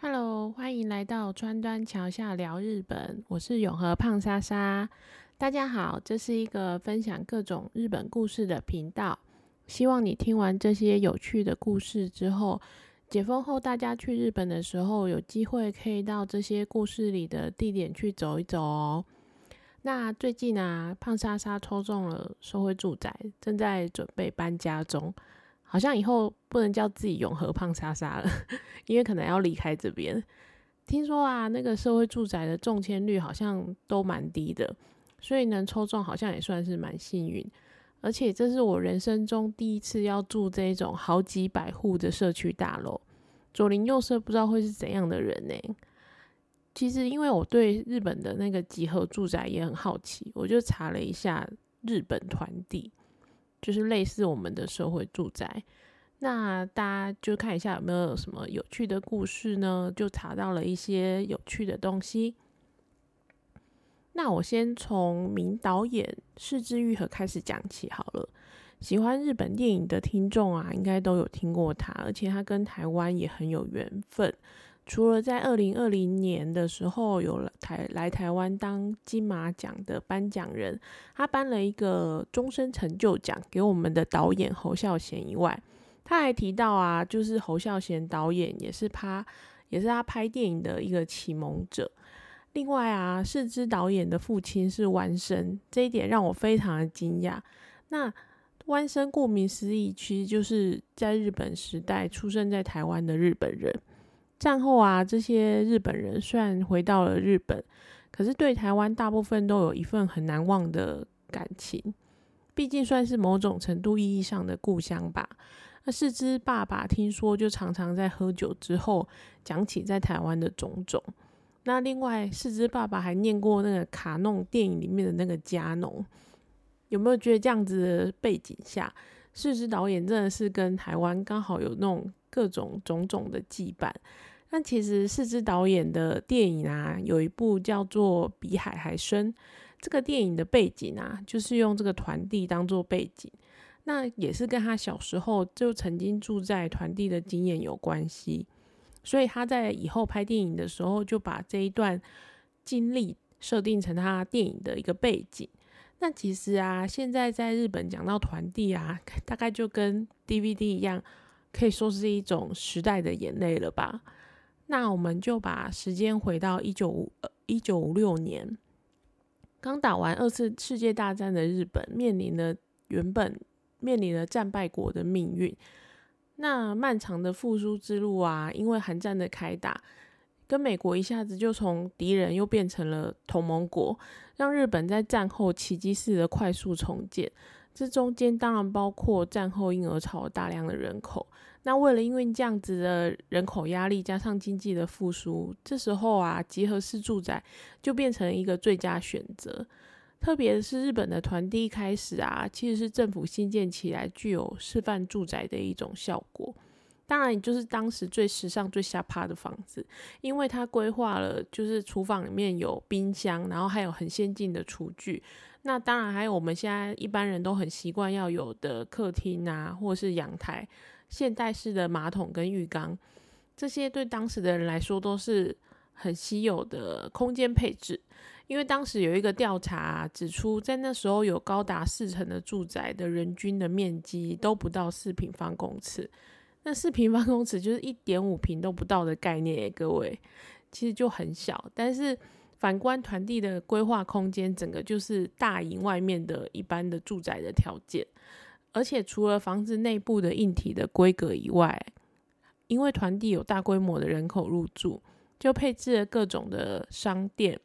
Hello，欢迎来到川端桥下聊日本，我是永和胖莎莎。大家好，这是一个分享各种日本故事的频道。希望你听完这些有趣的故事之后，解封后大家去日本的时候，有机会可以到这些故事里的地点去走一走哦。那最近啊，胖莎莎抽中了社会住宅，正在准备搬家中。好像以后不能叫自己永和胖莎莎了，因为可能要离开这边。听说啊，那个社会住宅的中签率好像都蛮低的，所以能抽中好像也算是蛮幸运。而且这是我人生中第一次要住这种好几百户的社区大楼，左邻右舍不知道会是怎样的人呢？其实因为我对日本的那个集合住宅也很好奇，我就查了一下日本团地。就是类似我们的社会住宅，那大家就看一下有没有什么有趣的故事呢？就查到了一些有趣的东西。那我先从名导演市之愈和开始讲起好了。喜欢日本电影的听众啊，应该都有听过他，而且他跟台湾也很有缘分。除了在二零二零年的时候有台来台湾当金马奖的颁奖人，他颁了一个终身成就奖给我们的导演侯孝贤以外，他还提到啊，就是侯孝贤导演也是他也是他拍电影的一个启蒙者。另外啊，世之导演的父亲是弯生，这一点让我非常的惊讶。那弯生顾名思义，其实就是在日本时代出生在台湾的日本人。战后啊，这些日本人虽然回到了日本，可是对台湾大部分都有一份很难忘的感情，毕竟算是某种程度意义上的故乡吧。那四之爸爸听说就常常在喝酒之后讲起在台湾的种种。那另外，四之爸爸还念过那个卡弄电影里面的那个加农，有没有觉得这样子的背景下，四之导演真的是跟台湾刚好有那种各种种种的羁绊？那其实四之导演的电影啊，有一部叫做《比海还深》。这个电影的背景啊，就是用这个团地当做背景，那也是跟他小时候就曾经住在团地的经验有关系。所以他在以后拍电影的时候，就把这一段经历设定成他电影的一个背景。那其实啊，现在在日本讲到团地啊，大概就跟 DVD 一样，可以说是一种时代的眼泪了吧。那我们就把时间回到一九五一九五六年，刚打完二次世界大战的日本，面临了原本面临了战败国的命运。那漫长的复苏之路啊，因为韩战的开打，跟美国一下子就从敌人又变成了同盟国，让日本在战后奇迹式的快速重建。这中间当然包括战后婴儿潮大量的人口。那为了因为这样子的人口压力，加上经济的复苏，这时候啊，集合式住宅就变成一个最佳选择。特别是日本的团地开始啊，其实是政府新建起来具有示范住宅的一种效果。当然，就是当时最时尚、最下趴的房子，因为它规划了，就是厨房里面有冰箱，然后还有很先进的厨具。那当然还有我们现在一般人都很习惯要有的客厅啊，或是阳台。现代式的马桶跟浴缸，这些对当时的人来说都是很稀有的空间配置。因为当时有一个调查指出，在那时候有高达四成的住宅的人均的面积都不到四平方公尺。那四平方公尺就是一点五平都不到的概念，各位其实就很小。但是反观团地的规划空间，整个就是大营外面的一般的住宅的条件。而且除了房子内部的硬体的规格以外，因为团地有大规模的人口入住，就配置了各种的商店、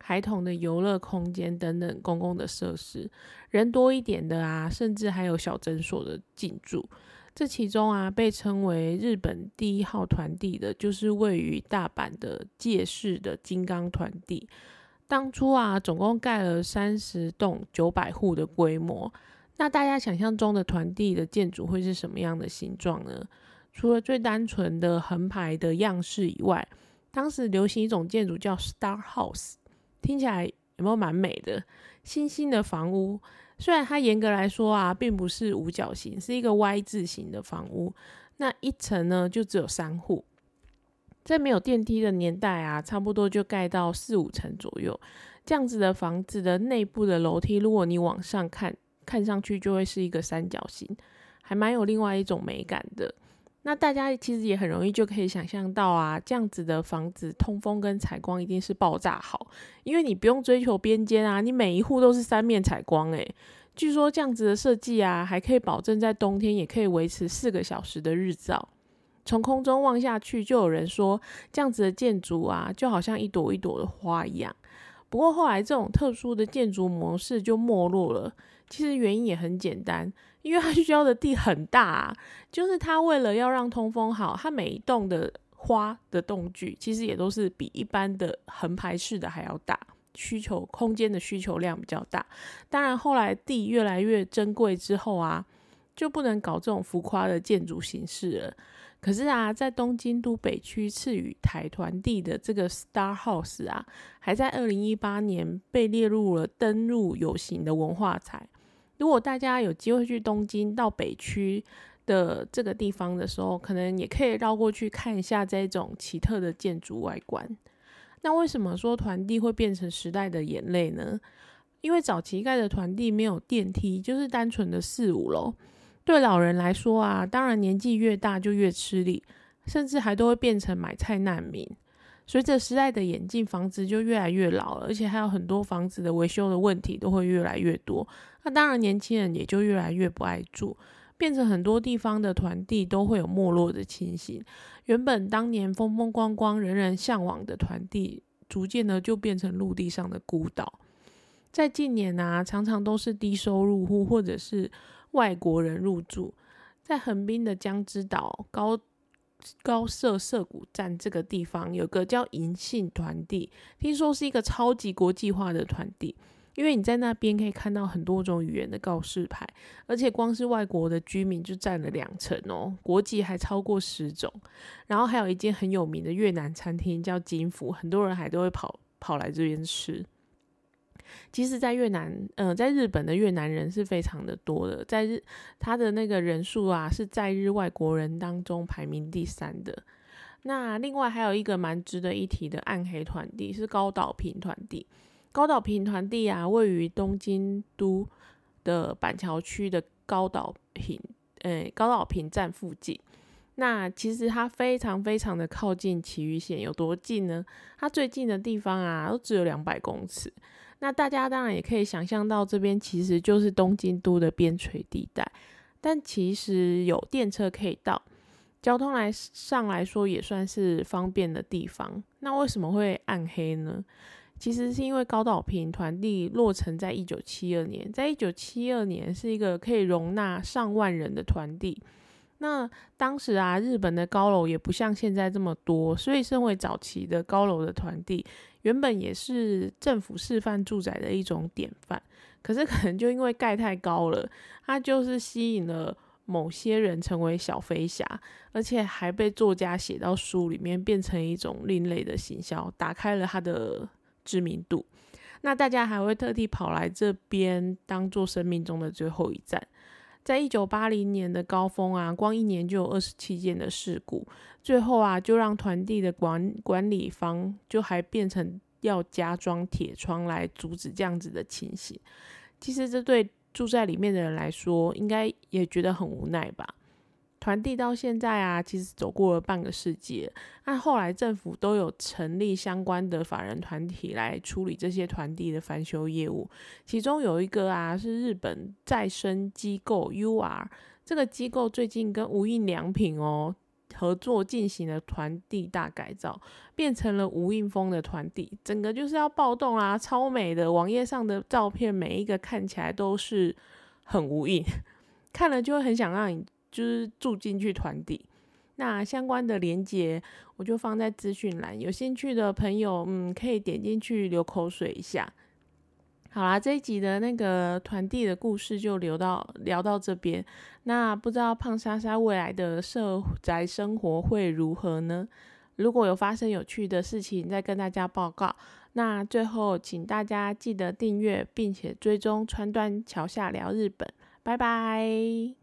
孩童的游乐空间等等公共的设施。人多一点的啊，甚至还有小诊所的进驻。这其中啊，被称为日本第一号团地的，就是位于大阪的借市的金刚团地。当初啊，总共盖了三十栋九百户的规模。那大家想象中的团地的建筑会是什么样的形状呢？除了最单纯的横排的样式以外，当时流行一种建筑叫 Star House，听起来有没有蛮美的？星星的房屋，虽然它严格来说啊，并不是五角形，是一个 Y 字形的房屋。那一层呢，就只有三户。在没有电梯的年代啊，差不多就盖到四五层左右。这样子的房子的内部的楼梯，如果你往上看，看上去就会是一个三角形，还蛮有另外一种美感的。那大家其实也很容易就可以想象到啊，这样子的房子通风跟采光一定是爆炸好，因为你不用追求边间啊，你每一户都是三面采光诶。据说这样子的设计啊，还可以保证在冬天也可以维持四个小时的日照。从空中望下去，就有人说这样子的建筑啊，就好像一朵一朵的花一样。不过后来这种特殊的建筑模式就没落了。其实原因也很简单，因为它需要的地很大，啊，就是它为了要让通风好，它每一栋的花的栋距其实也都是比一般的横排式的还要大，需求空间的需求量比较大。当然后来地越来越珍贵之后啊，就不能搞这种浮夸的建筑形式了。可是啊，在东京都北区赤羽台团地的这个 Star House 啊，还在二零一八年被列入了登录有形的文化财。如果大家有机会去东京到北区的这个地方的时候，可能也可以绕过去看一下这种奇特的建筑外观。那为什么说团地会变成时代的眼泪呢？因为早期盖的团地没有电梯，就是单纯的四五楼。对老人来说啊，当然年纪越大就越吃力，甚至还都会变成买菜难民。随着时代的演进，房子就越来越老了，而且还有很多房子的维修的问题都会越来越多。那当然，年轻人也就越来越不爱住，变成很多地方的团地都会有没落的情形。原本当年风风光光、人人向往的团地，逐渐呢就变成陆地上的孤岛。在近年啊，常常都是低收入户或者是。外国人入住，在横滨的江之岛高高社涩谷站这个地方，有个叫银杏团地，听说是一个超级国际化的团地，因为你在那边可以看到很多种语言的告示牌，而且光是外国的居民就占了两成哦，国籍还超过十种，然后还有一间很有名的越南餐厅叫金福，很多人还都会跑跑来这边吃。其实，在越南，嗯，在日本的越南人是非常的多的，在日他的那个人数啊，是在日外国人当中排名第三的。那另外还有一个蛮值得一提的暗黑团地是高岛平团地。高岛平团地啊，位于东京都的板桥区的高岛平，诶，高岛平站附近。那其实它非常非常的靠近埼玉县，有多近呢？它最近的地方啊，都只有两百公尺。那大家当然也可以想象到，这边其实就是东京都的边陲地带，但其实有电车可以到，交通来上来说也算是方便的地方。那为什么会暗黑呢？其实是因为高岛平团地落成在一九七二年，在一九七二年是一个可以容纳上万人的团地。那当时啊，日本的高楼也不像现在这么多，所以身为早期的高楼的团地，原本也是政府示范住宅的一种典范。可是可能就因为盖太高了，它就是吸引了某些人成为小飞侠，而且还被作家写到书里面，变成一种另类的行销，打开了它的知名度。那大家还会特地跑来这边当做生命中的最后一站。在一九八零年的高峰啊，光一年就有二十七件的事故，最后啊，就让团地的管管理方就还变成要加装铁窗来阻止这样子的情形。其实这对住在里面的人来说，应该也觉得很无奈吧。团地到现在啊，其实走过了半个世纪。那后来政府都有成立相关的法人团体来处理这些团地的翻修业务。其中有一个啊，是日本再生机构 UR 这个机构最近跟无印良品哦合作进行了团地大改造，变成了无印风的团地，整个就是要暴动啦，超美的网页上的照片，每一个看起来都是很无印，看了就会很想让你。就是住进去团体，那相关的连接我就放在资讯栏，有兴趣的朋友，嗯，可以点进去流口水一下。好啦，这一集的那个团地的故事就留到聊到这边。那不知道胖莎莎未来的社宅生活会如何呢？如果有发生有趣的事情，再跟大家报告。那最后，请大家记得订阅并且追踪川端桥下聊日本。拜拜。